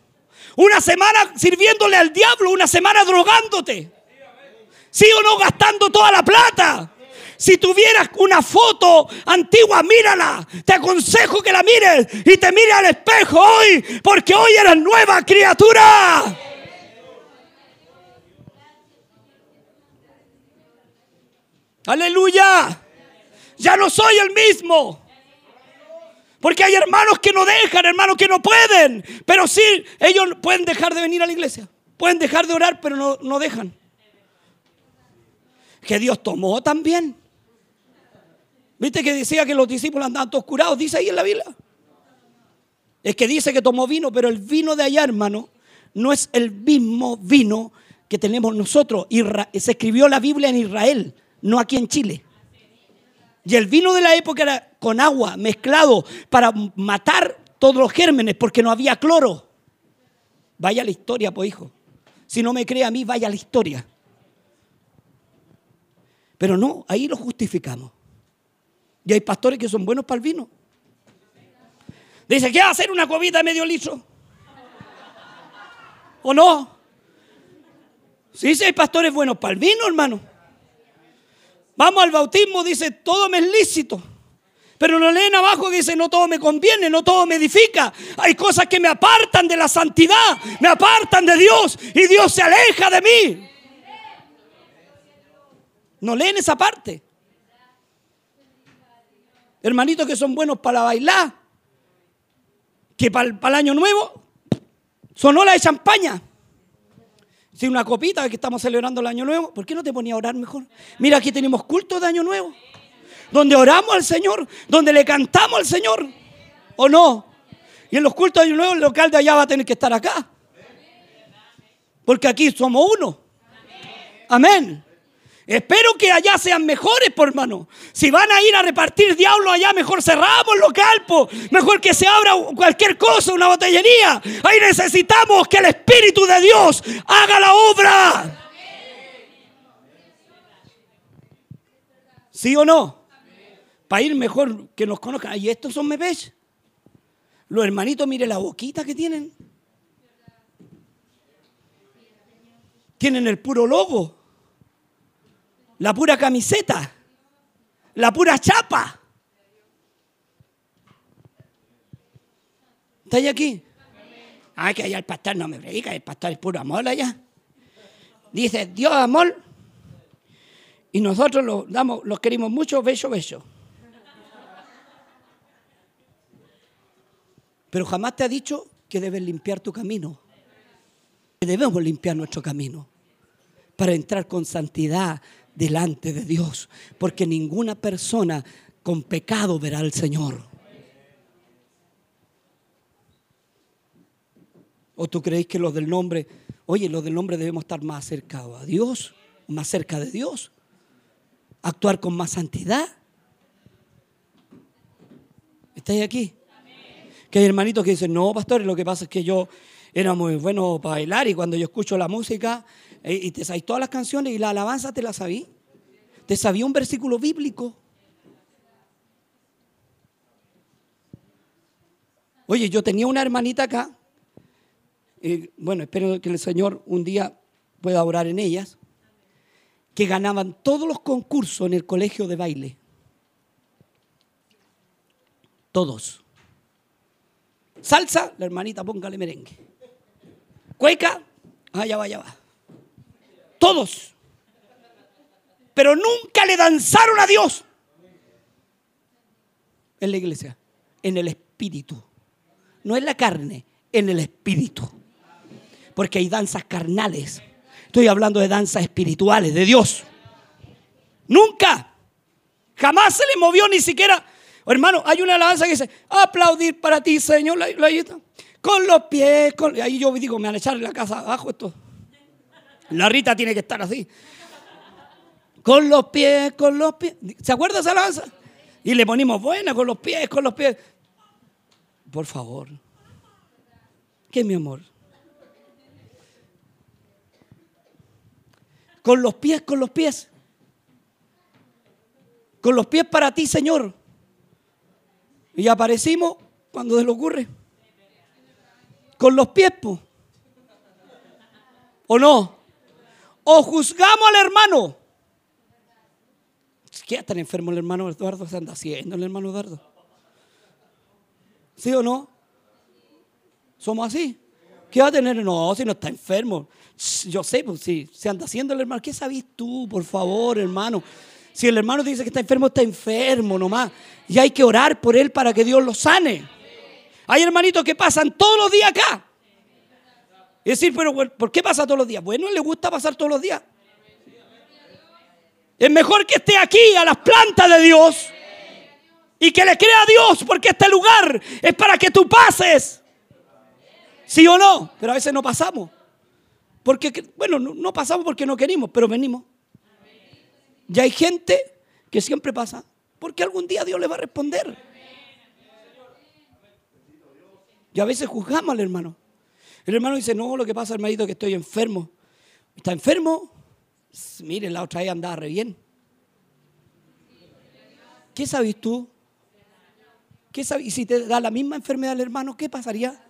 Una semana sirviéndole al diablo, una semana drogándote. ¿Sí o no gastando toda la plata? Si tuvieras una foto antigua, mírala. Te aconsejo que la mires y te mire al espejo hoy, porque hoy eres nueva criatura. Aleluya. Ya no soy el mismo. Porque hay hermanos que no dejan, hermanos que no pueden. Pero sí, ellos pueden dejar de venir a la iglesia. Pueden dejar de orar, pero no, no dejan. Que Dios tomó también. ¿Viste que decía que los discípulos andaban todos curados? Dice ahí en la Biblia. Es que dice que tomó vino, pero el vino de allá, hermano, no es el mismo vino que tenemos nosotros. se escribió la Biblia en Israel, no aquí en Chile. Y el vino de la época era con agua mezclado para matar todos los gérmenes porque no había cloro. Vaya la historia, pues hijo. Si no me cree a mí, vaya la historia. Pero no, ahí lo justificamos. Y hay pastores que son buenos para el vino. Dice, ¿qué va a hacer una cobita de medio litro? ¿O no? Sí, sí, hay pastores buenos para el vino, hermano. Vamos al bautismo, dice, todo me es lícito. Pero lo leen abajo que dice, no todo me conviene, no todo me edifica. Hay cosas que me apartan de la santidad, me apartan de Dios y Dios se aleja de mí. No leen esa parte. Hermanitos que son buenos para bailar, que para el, año nuevo sonó la de champaña. Si una copita que estamos celebrando el año nuevo, ¿por qué no te ponía a orar mejor? Mira, aquí tenemos culto de año nuevo, donde oramos al Señor, donde le cantamos al Señor, ¿o no? Y en los cultos de año nuevo el local de allá va a tener que estar acá. Porque aquí somos uno. Amén. Espero que allá sean mejores, por hermano. Si van a ir a repartir diablo allá, mejor cerramos local, po. mejor que se abra cualquier cosa, una botellería. Ahí necesitamos que el Espíritu de Dios haga la obra. ¿Sí o no? Para ir mejor que nos conozcan. Y estos son mepech. Los hermanitos, mire la boquita que tienen. Tienen el puro logo, la pura camiseta, la pura chapa. ¿Estáis aquí? Ay, que allá el pastor no me predica, el pastor es puro amor allá. Dice, Dios amor. Y nosotros los, damos, los queremos mucho, beso, beso. Pero jamás te ha dicho que debes limpiar tu camino. Que debemos limpiar nuestro camino para entrar con santidad delante de Dios. Porque ninguna persona con pecado verá al Señor. ¿O tú creéis que los del nombre, oye, los del nombre debemos estar más acercados a Dios, más cerca de Dios? Actuar con más santidad. ¿Estáis aquí? Que hay hermanitos que dicen, no, pastor, lo que pasa es que yo era muy bueno para bailar y cuando yo escucho la música y te sabéis todas las canciones y la alabanza te la sabí. Te sabía un versículo bíblico. Oye, yo tenía una hermanita acá bueno, espero que el Señor un día pueda orar en ellas, que ganaban todos los concursos en el colegio de baile. Todos. Salsa, la hermanita póngale merengue. Cueca, allá va, allá va. Todos. Pero nunca le danzaron a Dios. En la iglesia, en el espíritu. No en la carne, en el espíritu porque hay danzas carnales. Estoy hablando de danzas espirituales, de Dios. Nunca, jamás se le movió ni siquiera. hermano, hay una alabanza que dice, aplaudir para ti, Señor. con los pies, con... ahí yo digo, me van a echar la casa abajo esto. La Rita tiene que estar así. Con los pies, con los pies. ¿Se acuerda esa alabanza? Y le ponimos buena con los pies, con los pies. Por favor. ¿Qué mi amor? Con los pies, con los pies. Con los pies para ti, Señor. Y aparecimos cuando se le ocurre. Con los pies, ¿o no? O juzgamos al hermano. ¿Qué tan enfermo el hermano Eduardo se anda haciendo el hermano Eduardo? ¿Sí o no? ¿Somos así? ¿Qué va a tener? No, si no está enfermo. Yo sé, pues si se anda haciendo el hermano. ¿Qué sabes tú, por favor, hermano? Si el hermano dice que está enfermo, está enfermo nomás. Y hay que orar por él para que Dios lo sane. Hay hermanitos que pasan todos los días acá. Es decir, pero ¿por qué pasa todos los días? Bueno, le gusta pasar todos los días. Es mejor que esté aquí a las plantas de Dios y que le crea a Dios, porque este lugar es para que tú pases. ¿Sí o no? Pero a veces no pasamos. Porque, bueno, no pasamos porque no queremos, pero venimos. Y hay gente que siempre pasa porque algún día Dios le va a responder. Y a veces juzgamos al hermano. El hermano dice, no, lo que pasa, hermanito, es que estoy enfermo. ¿Está enfermo? Mire, la otra vez andaba re bien. ¿Qué sabes tú? ¿Qué sabes? Y si te da la misma enfermedad al hermano, ¿qué pasaría?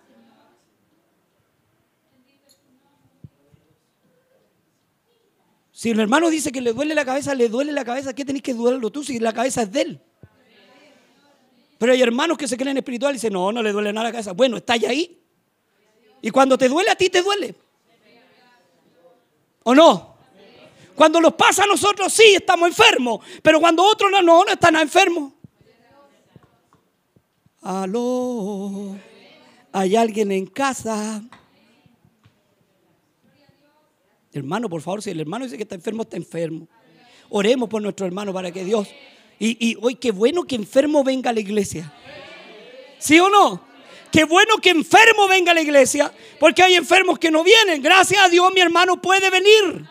Si el hermano dice que le duele la cabeza, le duele la cabeza, ¿qué tenés que dudarlo tú si la cabeza es de él? Pero hay hermanos que se creen espirituales y dicen, no, no le duele nada la cabeza. Bueno, está ahí. Y cuando te duele a ti, te duele. ¿O no? Cuando nos pasa a nosotros, sí, estamos enfermos. Pero cuando otros no, no, no están enfermos. Aló, hay alguien en casa. Hermano, por favor, si el hermano dice que está enfermo, está enfermo. Oremos por nuestro hermano para que Dios. Y, hoy qué bueno que enfermo venga a la iglesia. ¿Sí o no? Qué bueno que enfermo venga a la iglesia, porque hay enfermos que no vienen. Gracias a Dios mi hermano puede venir.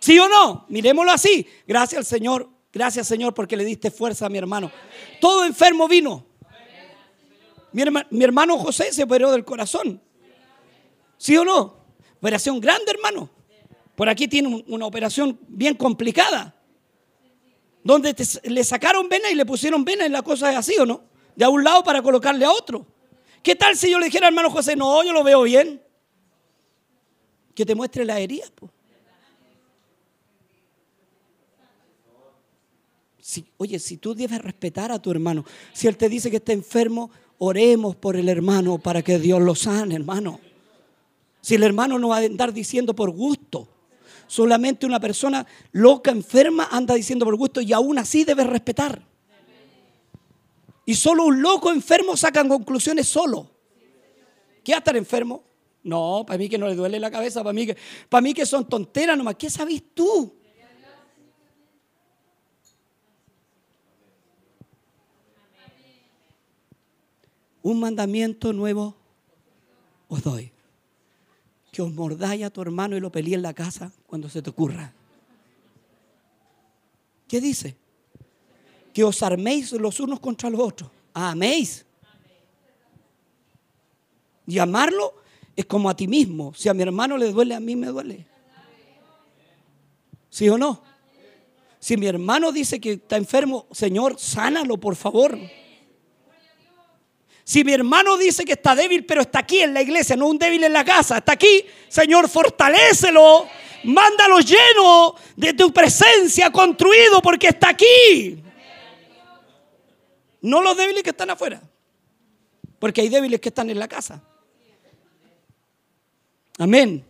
¿Sí o no? Miremoslo así. Gracias al Señor. Gracias Señor porque le diste fuerza a mi hermano. Todo enfermo vino. Mi, hermano José se operó del corazón. ¿Sí o no? Operación grande, hermano. Por aquí tiene una operación bien complicada. donde le sacaron vena y le pusieron vena y la cosa es así o no, de a un lado para colocarle a otro. ¿Qué tal si yo le dijera, hermano José, no, yo lo veo bien? Que te muestre la herida. oye, si tú debes respetar a tu hermano, si él te dice que está enfermo, oremos por el hermano para que Dios lo sane, hermano. Si el hermano no va a andar diciendo por gusto, solamente una persona loca, enferma, anda diciendo por gusto y aún así debes respetar. Y solo un loco enfermo sacan conclusiones solo. ¿Qué va a estar enfermo? No, para mí que no le duele la cabeza, para mí que, para mí que son tonteras nomás. ¿Qué sabes tú? Un mandamiento nuevo os doy. Que os mordáis a tu hermano y lo peleé en la casa cuando se te ocurra. ¿Qué dice? Que os arméis los unos contra los otros. Améis. Y amarlo es como a ti mismo. Si a mi hermano le duele, a mí me duele. ¿Sí o no? Si mi hermano dice que está enfermo, Señor, sánalo, por favor. Si mi hermano dice que está débil, pero está aquí en la iglesia, no un débil en la casa, está aquí, Señor, fortalécelo. Mándalo lleno de tu presencia, construido, porque está aquí. No los débiles que están afuera. Porque hay débiles que están en la casa. Amén.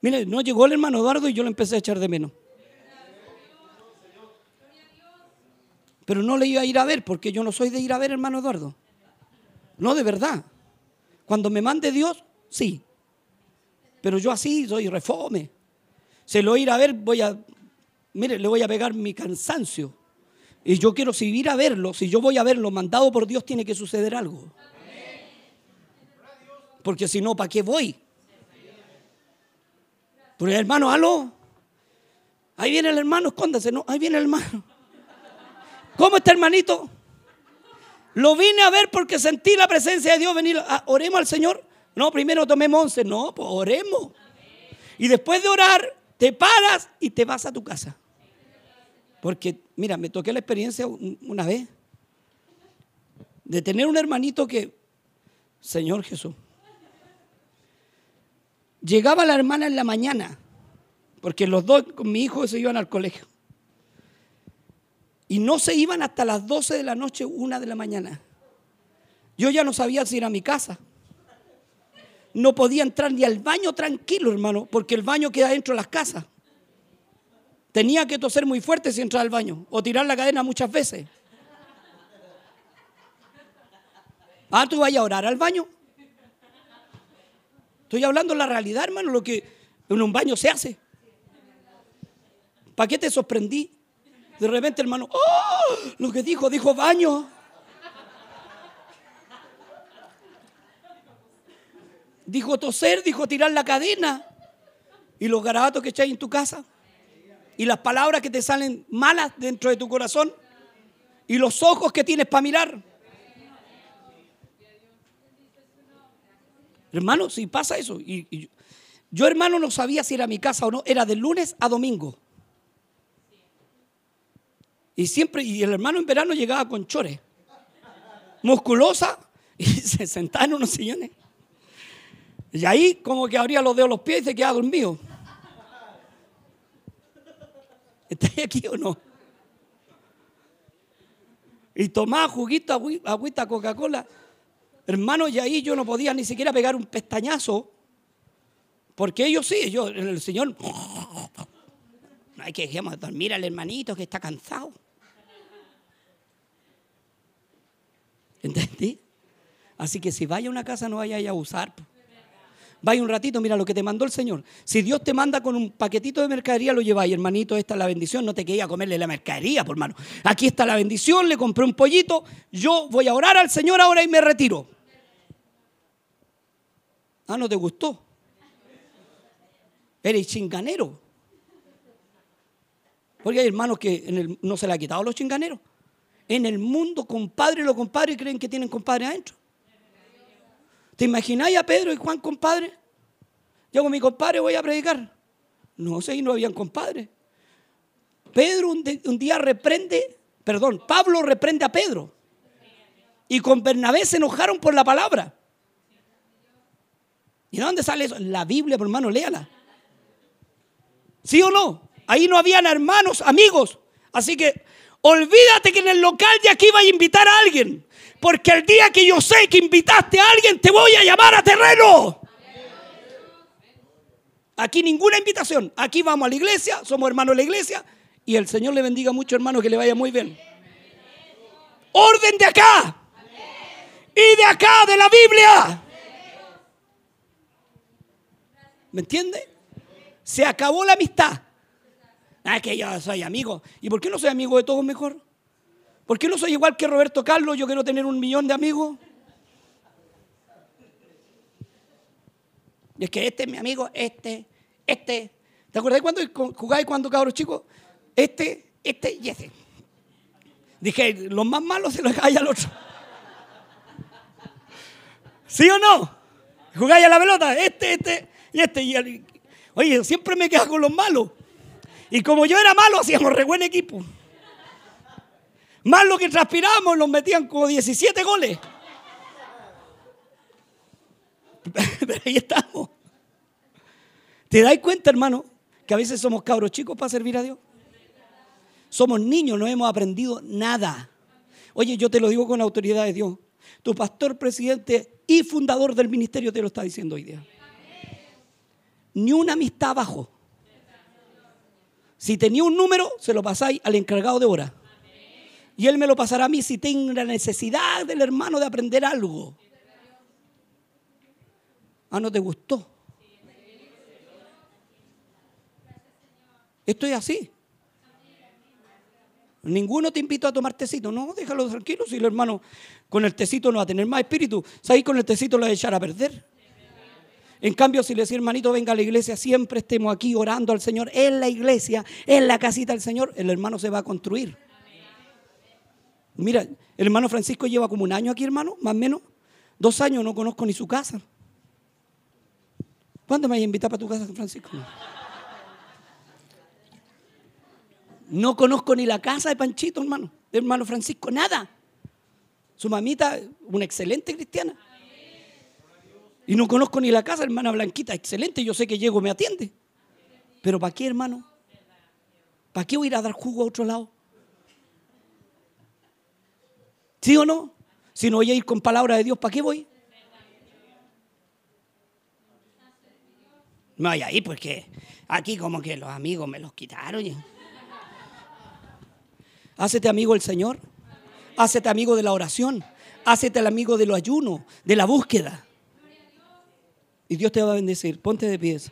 Mire, no llegó el hermano Eduardo y yo lo empecé a echar de menos. Pero no le iba a ir a ver porque yo no soy de ir a ver hermano Eduardo. No, de verdad. Cuando me mande Dios, sí. Pero yo así soy refome. Se lo ir a ver, voy a, mire, le voy a pegar mi cansancio. Y yo quiero seguir a verlo. Si yo voy a verlo mandado por Dios, tiene que suceder algo. Porque si no, ¿para qué voy? Porque hermano, aló. Ahí viene el hermano, escóndase. No, ahí viene el hermano. ¿Cómo está hermanito? Lo vine a ver porque sentí la presencia de Dios venir. Oremos al Señor. No, primero tomemos once. No, pues oremos. Y después de orar, te paras y te vas a tu casa. Porque, mira, me toqué la experiencia una vez de tener un hermanito que, Señor Jesús, llegaba la hermana en la mañana, porque los dos con mi hijo se iban al colegio. Y no se iban hasta las 12 de la noche, una de la mañana. Yo ya no sabía si era mi casa. No podía entrar ni al baño tranquilo, hermano, porque el baño queda dentro de las casas. Tenía que toser muy fuerte si entraba al baño o tirar la cadena muchas veces. Ah, tú vayas a orar al baño. Estoy hablando de la realidad, hermano, lo que en un baño se hace. ¿Para qué te sorprendí? De repente, hermano, ¡oh! Lo que dijo, dijo baño. Dijo toser, dijo tirar la cadena. ¿Y los garabatos que echáis en tu casa? Y las palabras que te salen malas dentro de tu corazón y los ojos que tienes para mirar. Hermano, si pasa eso, y, yo, hermano no sabía si era mi casa o no, era de lunes a domingo. Y siempre, y el hermano en verano llegaba con chores, musculosa, y se sentaba en unos sillones. Y ahí como que abría los dedos los pies y se quedaba dormido. ¿Estáis aquí o no? Y tomaba juguito, agüita, Coca-Cola. Hermano, y ahí yo no podía ni siquiera pegar un pestañazo. Porque ellos sí, yo, el Señor. No hay que dejemos dormir al hermanito que está cansado. ¿Entendí? Así que si vaya a una casa no vaya a abusar. Vaya un ratito, mira lo que te mandó el Señor. Si Dios te manda con un paquetito de mercadería, lo lleváis, hermanito, esta es la bendición. No te quería comerle la mercadería, por hermano. Aquí está la bendición, le compré un pollito. Yo voy a orar al Señor ahora y me retiro. Ah, ¿no te gustó? Eres chinganero. Porque hay hermanos que no se le ha quitado los chinganeros. En el mundo, compadre, los compadres creen que tienen compadre adentro. ¿Te imagináis a Pedro y Juan compadre? Yo con mi compadre voy a predicar. No sé, y no habían compadre. Pedro un, un día reprende, perdón, Pablo reprende a Pedro. Y con Bernabé se enojaron por la palabra. ¿Y de dónde sale eso? La Biblia, por hermano, léala. ¿Sí o no? Ahí no habían hermanos, amigos. Así que olvídate que en el local de aquí va a invitar a alguien. Porque el día que yo sé que invitaste a alguien, te voy a llamar a terreno. Aquí ninguna invitación. Aquí vamos a la iglesia, somos hermanos de la iglesia. Y el Señor le bendiga mucho, hermano, que le vaya muy bien. Orden de acá. Y de acá, de la Biblia. ¿Me entiende? Se acabó la amistad. Ah, que yo soy amigo. ¿Y por qué no soy amigo de todos mejor? ¿Por qué no soy igual que Roberto Carlos? Yo quiero tener un millón de amigos. Y es que este es mi amigo, este, este. ¿Te acuerdas cuando jugáis cuando cabros chicos? Este, este y este. Dije, los más malos se los dejáis al otro. ¿Sí o no? Jugáis a la pelota, este, este y este. Y el- oye, siempre me quedo con los malos. Y como yo era malo, hacíamos re buen equipo. Más lo que transpiramos, nos metían como 17 goles. Pero ahí estamos. ¿Te das cuenta, hermano, que a veces somos cabros chicos para servir a Dios? Somos niños, no hemos aprendido nada. Oye, yo te lo digo con autoridad de Dios. Tu pastor, presidente y fundador del ministerio te lo está diciendo hoy día. Ni una amistad abajo. Si tenía un número, se lo pasáis al encargado de hora. Y él me lo pasará a mí si tengo la necesidad del hermano de aprender algo. Ah, ¿no te gustó? Esto es así. Ninguno te invitó a tomar tecito. No, déjalo tranquilo. Si el hermano con el tecito no va a tener más espíritu. ¿Sabes? Con el tecito lo va a echar a perder. En cambio, si le decís, hermanito, venga a la iglesia, siempre estemos aquí orando al Señor, en la iglesia, en la casita del Señor, el hermano se va a construir. Mira, el hermano Francisco lleva como un año aquí, hermano, más o menos. Dos años no conozco ni su casa. ¿Cuándo me vas a invitar para tu casa, Francisco? No conozco ni la casa de Panchito, hermano, hermano Francisco, nada. Su mamita, una excelente cristiana. Y no conozco ni la casa, hermana Blanquita, excelente, yo sé que llego, me atiende. Pero ¿para qué, hermano? ¿Para qué voy a ir a dar jugo a otro lado? ¿Sí o no? Si no voy a ir con palabra de Dios, ¿para qué voy? No hay ahí, porque aquí como que los amigos me los quitaron. Hácete amigo del Señor. Hácete amigo de la oración. Hácete el amigo de lo ayuno, de la búsqueda. Y Dios te va a bendecir. Ponte de pies.